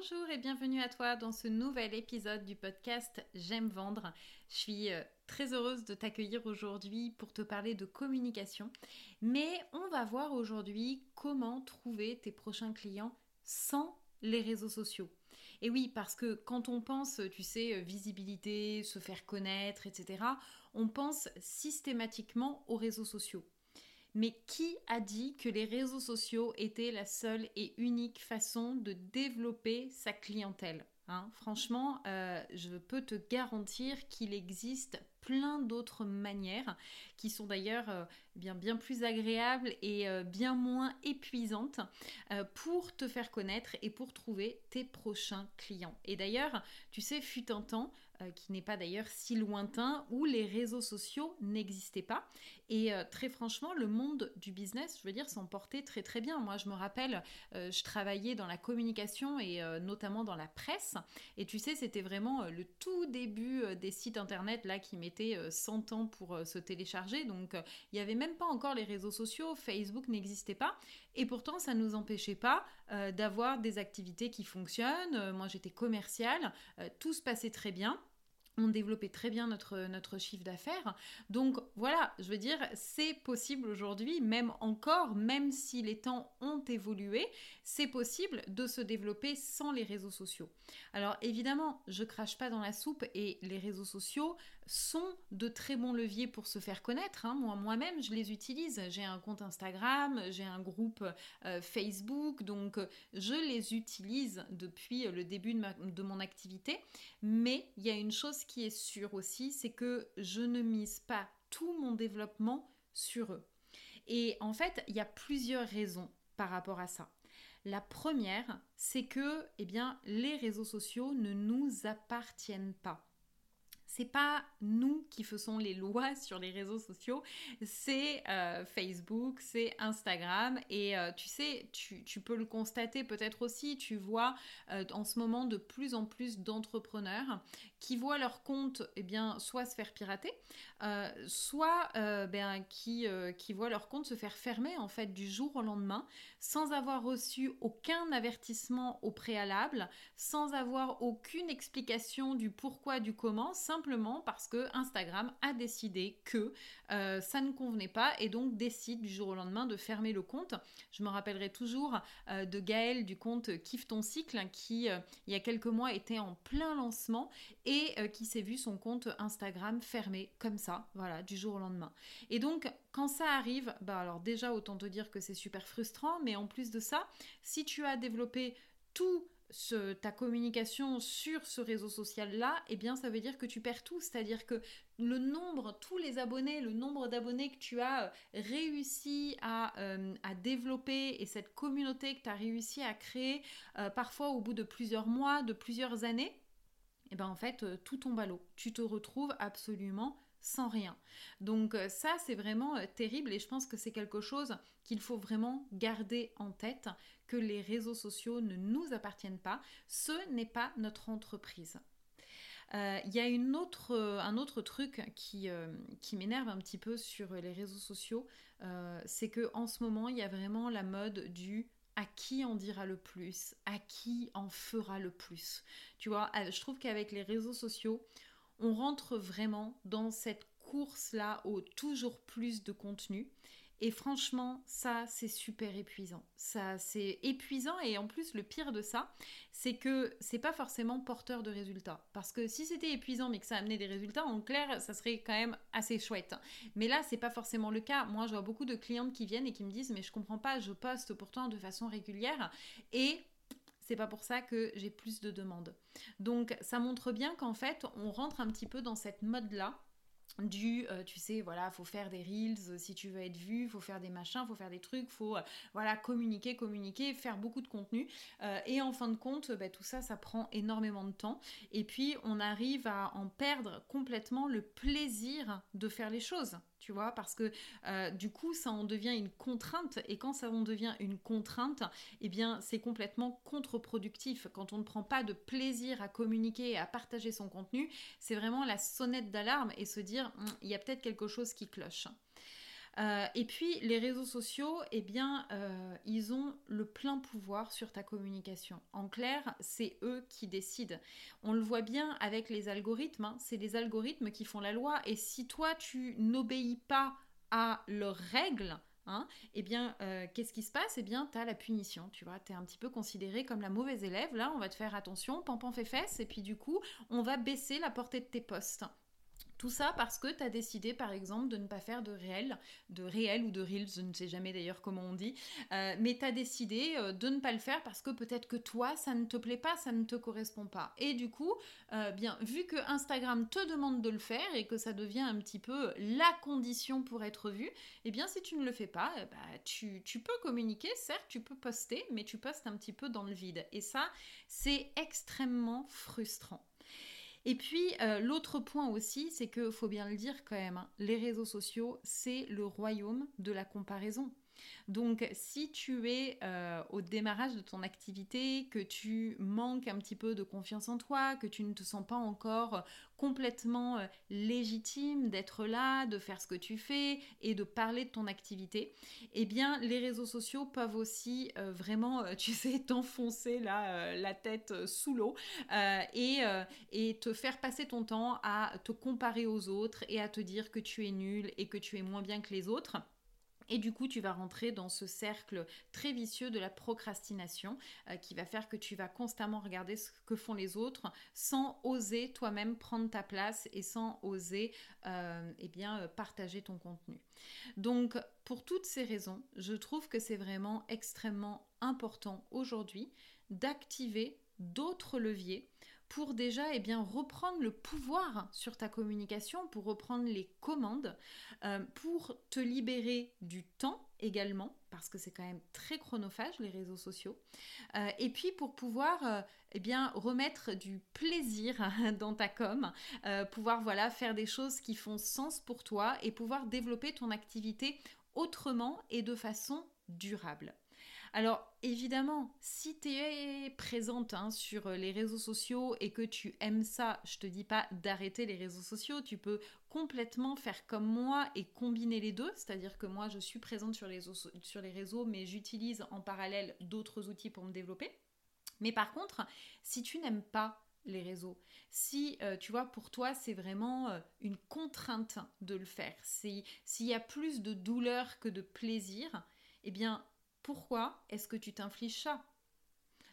Bonjour et bienvenue à toi dans ce nouvel épisode du podcast J'aime vendre. Je suis euh, très heureuse de t'accueillir aujourd'hui pour te parler de communication. Mais on va voir aujourd'hui comment trouver tes prochains clients sans les réseaux sociaux. Et oui, parce que quand on pense, tu sais, visibilité, se faire connaître, etc., on pense systématiquement aux réseaux sociaux. Mais qui a dit que les réseaux sociaux étaient la seule et unique façon de développer sa clientèle hein? Franchement, euh, je peux te garantir qu'il existe plein d'autres manières qui sont d'ailleurs euh, bien, bien plus agréables et euh, bien moins épuisantes pour te faire connaître et pour trouver tes prochains clients. Et d'ailleurs, tu sais, fut un temps, euh, qui n'est pas d'ailleurs si lointain, où les réseaux sociaux n'existaient pas. Et euh, très franchement, le monde du business, je veux dire, s'en portait très très bien. Moi, je me rappelle, euh, je travaillais dans la communication et notamment dans la presse. Et tu sais, c'était vraiment le tout début des sites internet là qui mettaient 100 ans pour se télécharger. Donc, il n'y avait même pas encore les réseaux sociaux. Facebook n'existait pas. Et pourtant, ça ne nous empêchait pas d'avoir des activités qui fonctionnent. moi, j'étais commerciale. tout se passait très bien on développait très bien notre, notre chiffre d'affaires. Donc voilà, je veux dire, c'est possible aujourd'hui, même encore, même si les temps ont évolué, c'est possible de se développer sans les réseaux sociaux. Alors évidemment, je crache pas dans la soupe et les réseaux sociaux sont de très bons leviers pour se faire connaître. Hein. Moi, moi-même, je les utilise. J'ai un compte Instagram, j'ai un groupe euh, Facebook, donc je les utilise depuis le début de, de mon activité. Mais il y a une chose qui est sûre aussi, c'est que je ne mise pas tout mon développement sur eux. Et en fait, il y a plusieurs raisons par rapport à ça. La première, c'est que eh bien, les réseaux sociaux ne nous appartiennent pas c'est pas nous qui faisons les lois sur les réseaux sociaux, c'est euh, Facebook, c'est Instagram. Et euh, tu sais, tu, peux le constater peut-être aussi, tu vois euh, en ce moment de plus en plus d'entrepreneurs qui voient leur compte eh bien, soit se faire pirater, soit ben, qui, voient leur compte se faire fermer en fait du jour au lendemain sans avoir reçu aucun avertissement au préalable, sans avoir aucune explication du pourquoi, du comment, simplement parce que Instagram a décidé que euh, ça ne convenait pas et donc décide du jour au lendemain de fermer le compte. Je me rappellerai toujours euh, de Gaël du compte Kiffe ton cycle qui euh, il y a quelques mois était en plein lancement et qui s'est vu son compte Instagram fermé comme ça, voilà, du jour au lendemain. Et donc quand ça arrive, bah alors déjà autant te dire que c'est super frustrant, mais en plus de ça, si tu as développé tout ta communication sur ce réseau social-là, eh bien ça veut dire que tu perds tout. C'est-à-dire que le nombre, tous les abonnés, le nombre d'abonnés que tu as euh, réussi euh, à, développer et cette communauté que tu as réussi à créer, euh, parfois au bout de plusieurs mois, de plusieurs années, eh bien en fait tout tombe à l'eau. Tu te retrouves absolument sans rien. Donc ça, c'est vraiment terrible et je pense que c'est quelque chose qu'il faut vraiment garder en tête, que les réseaux sociaux ne nous appartiennent pas, ce n'est pas notre entreprise. Euh, il y a un autre truc qui, euh, qui m'énerve un petit peu sur les réseaux sociaux, euh, c'est que en ce moment, il y a vraiment la mode du à qui on dira le plus, à qui en fera le plus. Tu vois, je trouve qu'avec les réseaux sociaux, on rentre vraiment dans cette course-là au toujours plus de contenu Et franchement, ça, c'est super épuisant. Ça, c'est épuisant et en plus, le pire de ça, c'est que c'est pas forcément porteur de résultats. Parce que si c'était épuisant mais que ça amenait des résultats, en clair, ça serait quand même assez chouette. Mais là, c'est pas forcément le cas. Moi, je vois beaucoup de clientes qui viennent et qui me disent, mais je comprends pas, je poste pourtant de façon régulière et c'est pas pour ça que j'ai plus de demandes. Donc ça montre bien qu'en fait, on rentre un petit peu dans cette mode-là du euh, tu sais voilà faut faire des reels euh, si tu veux être vu faut faire des machins faut faire des trucs faut euh, voilà communiquer communiquer faire beaucoup de contenu. Et en fin de compte bah, tout ça ça prend énormément de temps. Et puis on arrive à en perdre complètement le plaisir de faire les choses tu vois, parce que euh, du coup, ça en devient une contrainte, et quand ça en devient une contrainte, eh bien, c'est complètement contre-productif. Quand on ne prend pas de plaisir à communiquer et à partager son contenu, c'est vraiment la sonnette d'alarme et se dire, hum, il y a peut-être quelque chose qui cloche. Euh, et puis les réseaux sociaux, eh bien, euh, ils ont le plein pouvoir sur ta communication. En clair, c'est eux qui décident. On le voit bien avec les algorithmes, hein. c'est les algorithmes qui font la loi. Et si toi, tu n'obéis pas à leurs règles, Hein, eh bien, euh, qu'est-ce qui se passe? Eh bien, tu as la punition, tu vois, es un petit peu considéré comme la mauvaise élève, là, on va te faire attention, pampan fait fesse, et puis du coup, on va baisser la portée de tes postes. Tout ça parce que tu as décidé, par exemple, de ne pas faire de réel, de réel ou de reels, je ne sais jamais d'ailleurs comment on dit, euh, mais tu as décidé euh, de ne pas le faire parce que peut-être que toi, ça ne te plaît pas, ça ne te correspond pas. Et du coup, euh, vu que Instagram te demande de le faire et que ça devient un petit peu la condition pour être vu, eh bien, si tu ne le fais pas, bah, tu peux communiquer, certes, tu peux poster, mais tu postes un petit peu dans le vide. Et ça, c'est extrêmement frustrant. Et puis euh, l'autre point aussi, c'est que faut bien le dire quand même, hein, les réseaux sociaux, c'est le royaume de la comparaison. Donc si tu es euh, au démarrage de ton activité, que tu manques un petit peu de confiance en toi, que tu ne te sens pas encore complètement euh, légitime d'être là, de faire ce que tu fais et de parler de ton activité, eh bien les réseaux sociaux peuvent aussi euh, vraiment, tu sais, t'enfoncer la tête sous l'eau et, et te faire passer ton temps à te comparer aux autres et à te dire que tu es nul et que tu es moins bien que les autres. Et du coup, tu vas rentrer dans ce cercle très vicieux de la procrastination euh, qui va faire que tu vas constamment regarder ce que font les autres sans oser toi-même prendre ta place et sans oser euh, eh euh, partager ton contenu. Donc, pour toutes ces raisons, je trouve que c'est vraiment extrêmement important aujourd'hui d'activer d'autres leviers pour déjà eh reprendre le pouvoir sur ta communication, pour reprendre les commandes, euh, pour te libérer du temps également, parce que c'est quand même très chronophage les réseaux sociaux, euh, et puis pour pouvoir euh, eh bien, remettre du plaisir dans ta com, pouvoir voilà, faire des choses qui font sens pour toi et pouvoir développer ton activité autrement et de façon durable. Alors évidemment, si tu es présente hein, sur euh, les réseaux sociaux et que tu aimes ça, je te dis pas d'arrêter les réseaux sociaux, tu peux complètement faire comme moi et combiner les deux, c'est-à-dire que moi je suis présente sur les, réseaux mais j'utilise en parallèle d'autres outils pour me développer. Mais par contre, si tu n'aimes pas les réseaux. Si euh, tu vois, pour toi, c'est vraiment euh, une contrainte de le faire. S'il y a plus de douleur que de plaisir, eh bien, pourquoi est-ce que tu t'infliges ça?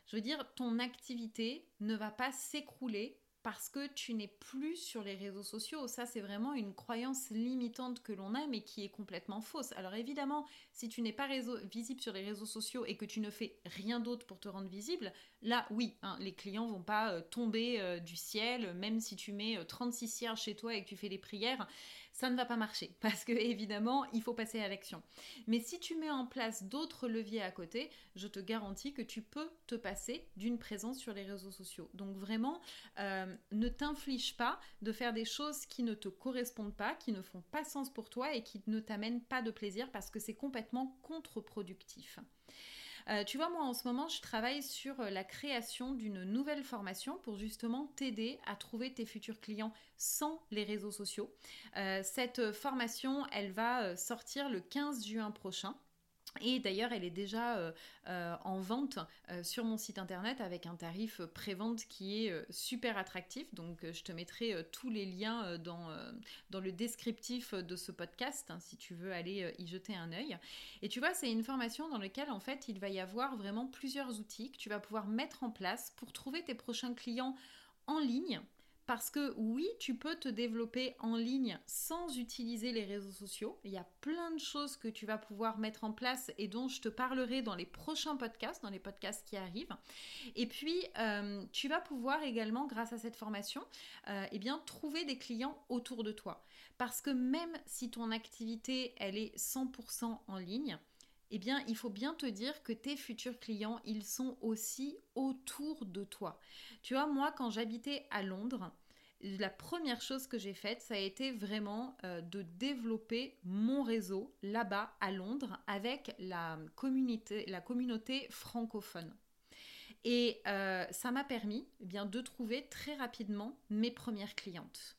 Je veux dire, ton activité ne va pas s'écrouler parce que tu n'es plus sur les réseaux sociaux. Ça, c'est vraiment une croyance limitante que l'on a, mais qui est complètement fausse. Alors évidemment, si tu n'es pas visible sur les réseaux sociaux et que tu ne fais rien d'autre pour te rendre visible, là, oui, hein, les clients vont pas euh, tomber euh, du ciel, même si tu mets 36 euh, cierges chez toi et que tu fais des prières ça ne va pas marcher parce que évidemment, il faut passer à l'action. Mais si tu mets en place d'autres leviers à côté, je te garantis que tu peux te passer d'une présence sur les réseaux sociaux. Donc vraiment, euh, ne t'inflige pas de faire des choses qui ne te correspondent pas, qui ne font pas sens pour toi et qui ne t'amènent pas de plaisir parce que c'est complètement contre-productif. Euh, tu vois, moi en ce moment, je travaille sur euh, la création d'une nouvelle formation pour justement t'aider à trouver tes futurs clients sans les réseaux sociaux. Euh, cette formation, elle va sortir le 15 juin prochain. Et d'ailleurs, elle est déjà euh, euh, en vente euh, sur mon site internet avec un tarif pré-vente qui est super attractif. Donc, je te mettrai tous les liens dans, dans le descriptif de ce podcast hein, si tu veux aller y jeter un œil. Et tu vois, c'est une formation dans laquelle en fait il va y avoir vraiment plusieurs outils que tu vas pouvoir mettre en place pour trouver tes prochains clients en ligne parce que oui, tu peux te développer en ligne sans utiliser les réseaux sociaux. Il y a plein de choses que tu vas pouvoir mettre en place et dont je te parlerai dans les prochains podcasts, dans les podcasts qui arrivent. Et puis, euh, tu vas pouvoir également, grâce à cette formation, euh, eh bien, trouver des clients autour de toi. Parce que même si ton activité, elle est 100% en ligne, eh bien, il faut bien te dire que tes futurs clients, ils sont aussi autour de toi. Tu vois, moi, quand j'habitais à Londres, la première chose que j'ai faite, ça a été vraiment euh, de développer mon réseau là-bas à Londres avec la communauté, francophone. Et euh, ça m'a permis eh bien, de trouver très rapidement mes premières clientes.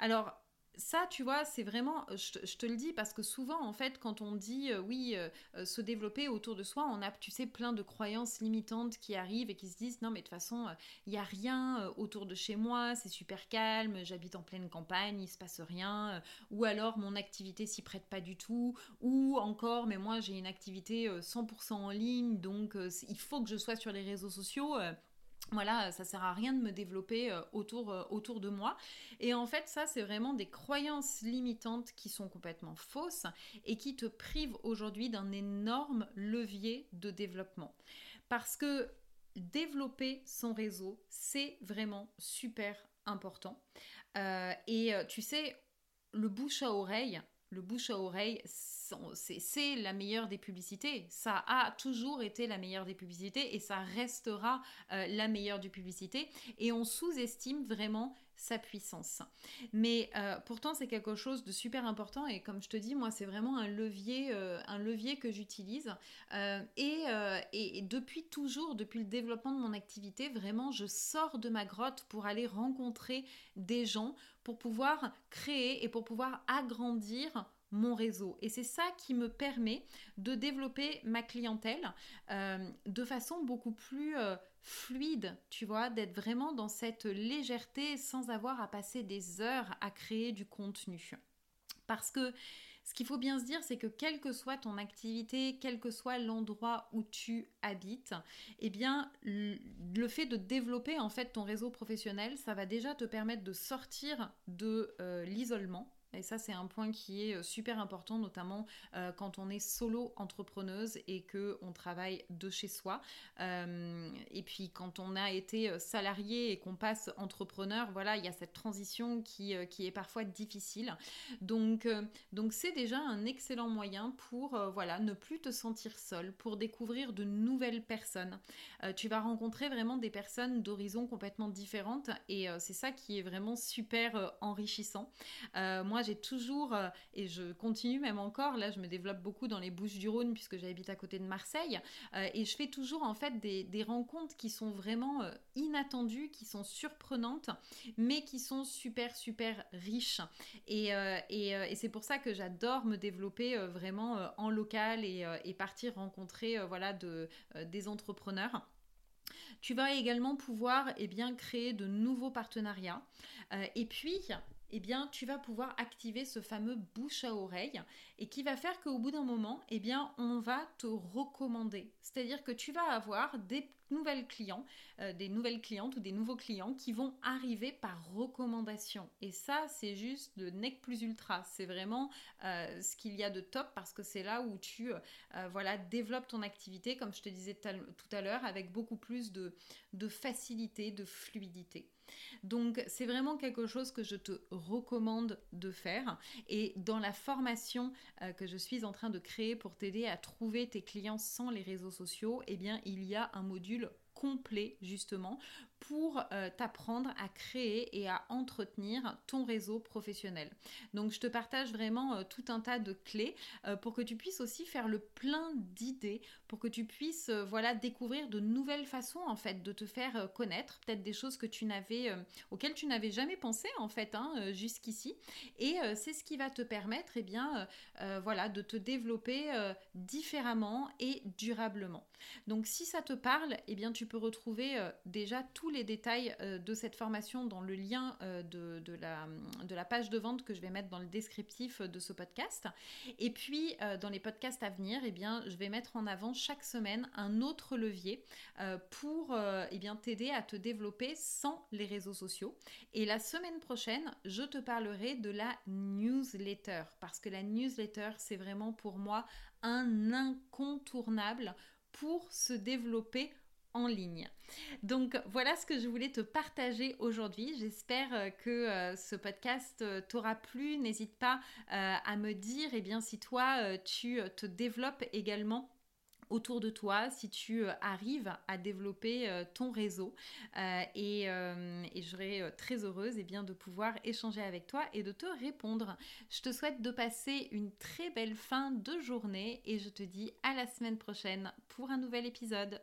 Alors, ça, tu vois, c'est vraiment, je te, le dis parce que souvent, en fait, quand on dit euh, oui, euh, euh, se développer autour de soi, on a, tu sais, plein de croyances limitantes qui arrivent et qui se disent non, mais de toute façon, il n'y a rien autour de chez moi, c'est super calme, j'habite en pleine campagne, il se passe rien, ou alors mon activité s'y prête pas du tout, ou encore, mais moi j'ai une activité 100% en ligne, donc il faut que je sois sur les réseaux sociaux voilà, ça sert à rien de me développer euh, autour, euh, autour de moi. Et en fait, ça, c'est vraiment des croyances limitantes qui sont complètement fausses et qui te privent aujourd'hui d'un énorme levier de développement. Parce que développer son réseau, c'est vraiment super important. Euh, et tu sais, le bouche à oreille, le bouche à oreille, c'est la meilleure des publicités. Ça a toujours été la meilleure des publicités et ça restera euh, la meilleure des publicités. Et on sous-estime vraiment sa puissance. Mais euh, pourtant, c'est quelque chose de super important et comme je te dis, moi, c'est vraiment un levier, euh, un levier que j'utilise. et, et, depuis toujours, depuis le développement de mon activité, vraiment, je sors de ma grotte pour aller rencontrer des gens, pour pouvoir créer et pour pouvoir agrandir mon réseau. Et c'est ça qui me permet de développer ma clientèle euh, de façon beaucoup plus euh, fluide, tu vois, d'être vraiment dans cette légèreté sans avoir à passer des heures à créer du contenu. Parce que ce qu'il faut bien se dire, c'est que quelle que soit ton activité, quel que soit l'endroit où tu habites, eh bien, le fait de développer en fait ton réseau professionnel, ça va déjà te permettre de sortir de euh, l'isolement et ça, c'est un point qui est euh, super important, notamment euh, quand on est solo entrepreneuse et que on travaille de chez soi. Euh, et puis quand on a été salarié et qu'on passe entrepreneur, voilà, il y a cette transition qui, qui est parfois difficile. Donc, donc c'est déjà un excellent moyen pour voilà ne plus te sentir seul, pour découvrir de nouvelles personnes. tu vas rencontrer vraiment des personnes d'horizons complètement différentes et c'est ça qui est vraiment super enrichissant. moi j'ai toujours, euh, et je continue même encore, là je me développe beaucoup dans les Bouches du Rhône puisque j'habite à côté de Marseille, euh, et je fais toujours en fait des, rencontres qui sont vraiment euh, inattendues, qui sont surprenantes, mais qui sont super super riches. Et, et, c'est pour ça que j'adore me développer vraiment en local et, partir rencontrer voilà, de, des entrepreneurs. Tu vas également pouvoir eh bien, créer de nouveaux partenariats. et puis, eh bien, tu vas pouvoir activer ce fameux bouche à oreille et qui va faire qu'au bout d'un moment, eh bien, on va te recommander. C'est-à-dire que tu vas avoir des nouvelles clients, euh, des nouvelles clientes ou des nouveaux clients qui vont arriver par recommandation. Et ça, c'est juste le nec plus ultra. C'est vraiment euh, ce qu'il y a de top parce que c'est là où tu euh, voilà, développes ton activité, comme je te disais tout à l'heure, avec beaucoup plus de, de facilité, de fluidité. Donc c'est vraiment quelque chose que je te recommande de faire. Et dans la formation que je suis en train de créer pour t'aider à trouver tes clients sans les réseaux sociaux, eh bien il y a un module complet justement pour euh, t'apprendre à créer et à entretenir ton réseau professionnel. Donc je te partage vraiment euh, tout un tas de clés euh, pour que tu puisses aussi faire le plein d'idées, pour que tu puisses voilà découvrir de nouvelles façons en fait de te faire connaître, peut-être des choses que tu n'avais auxquelles tu n'avais jamais pensé en fait hein, jusqu'ici. Et c'est ce qui va te permettre eh bien voilà de te développer différemment et durablement. Donc si ça te parle, eh bien tu peux retrouver déjà tous les détails euh, de cette formation dans le lien euh, de, la, page de vente que je vais mettre dans le descriptif de ce podcast. Et puis, euh, dans les podcasts à venir, eh bien, je vais mettre en avant chaque semaine un autre levier pour eh t'aider à te développer sans les réseaux sociaux. Et la semaine prochaine, je te parlerai de la newsletter parce que la newsletter, c'est vraiment pour moi un incontournable pour se développer en ligne. Donc voilà ce que je voulais te partager aujourd'hui. J'espère euh, que euh, ce podcast euh, t'aura plu. N'hésite pas à me dire eh bien, si toi tu te développes également autour de toi, si tu arrives à développer ton réseau. et, je serai très heureuse et eh bien, de pouvoir échanger avec toi et de te répondre. Je te souhaite de passer une très belle fin de journée et je te dis à la semaine prochaine pour un nouvel épisode.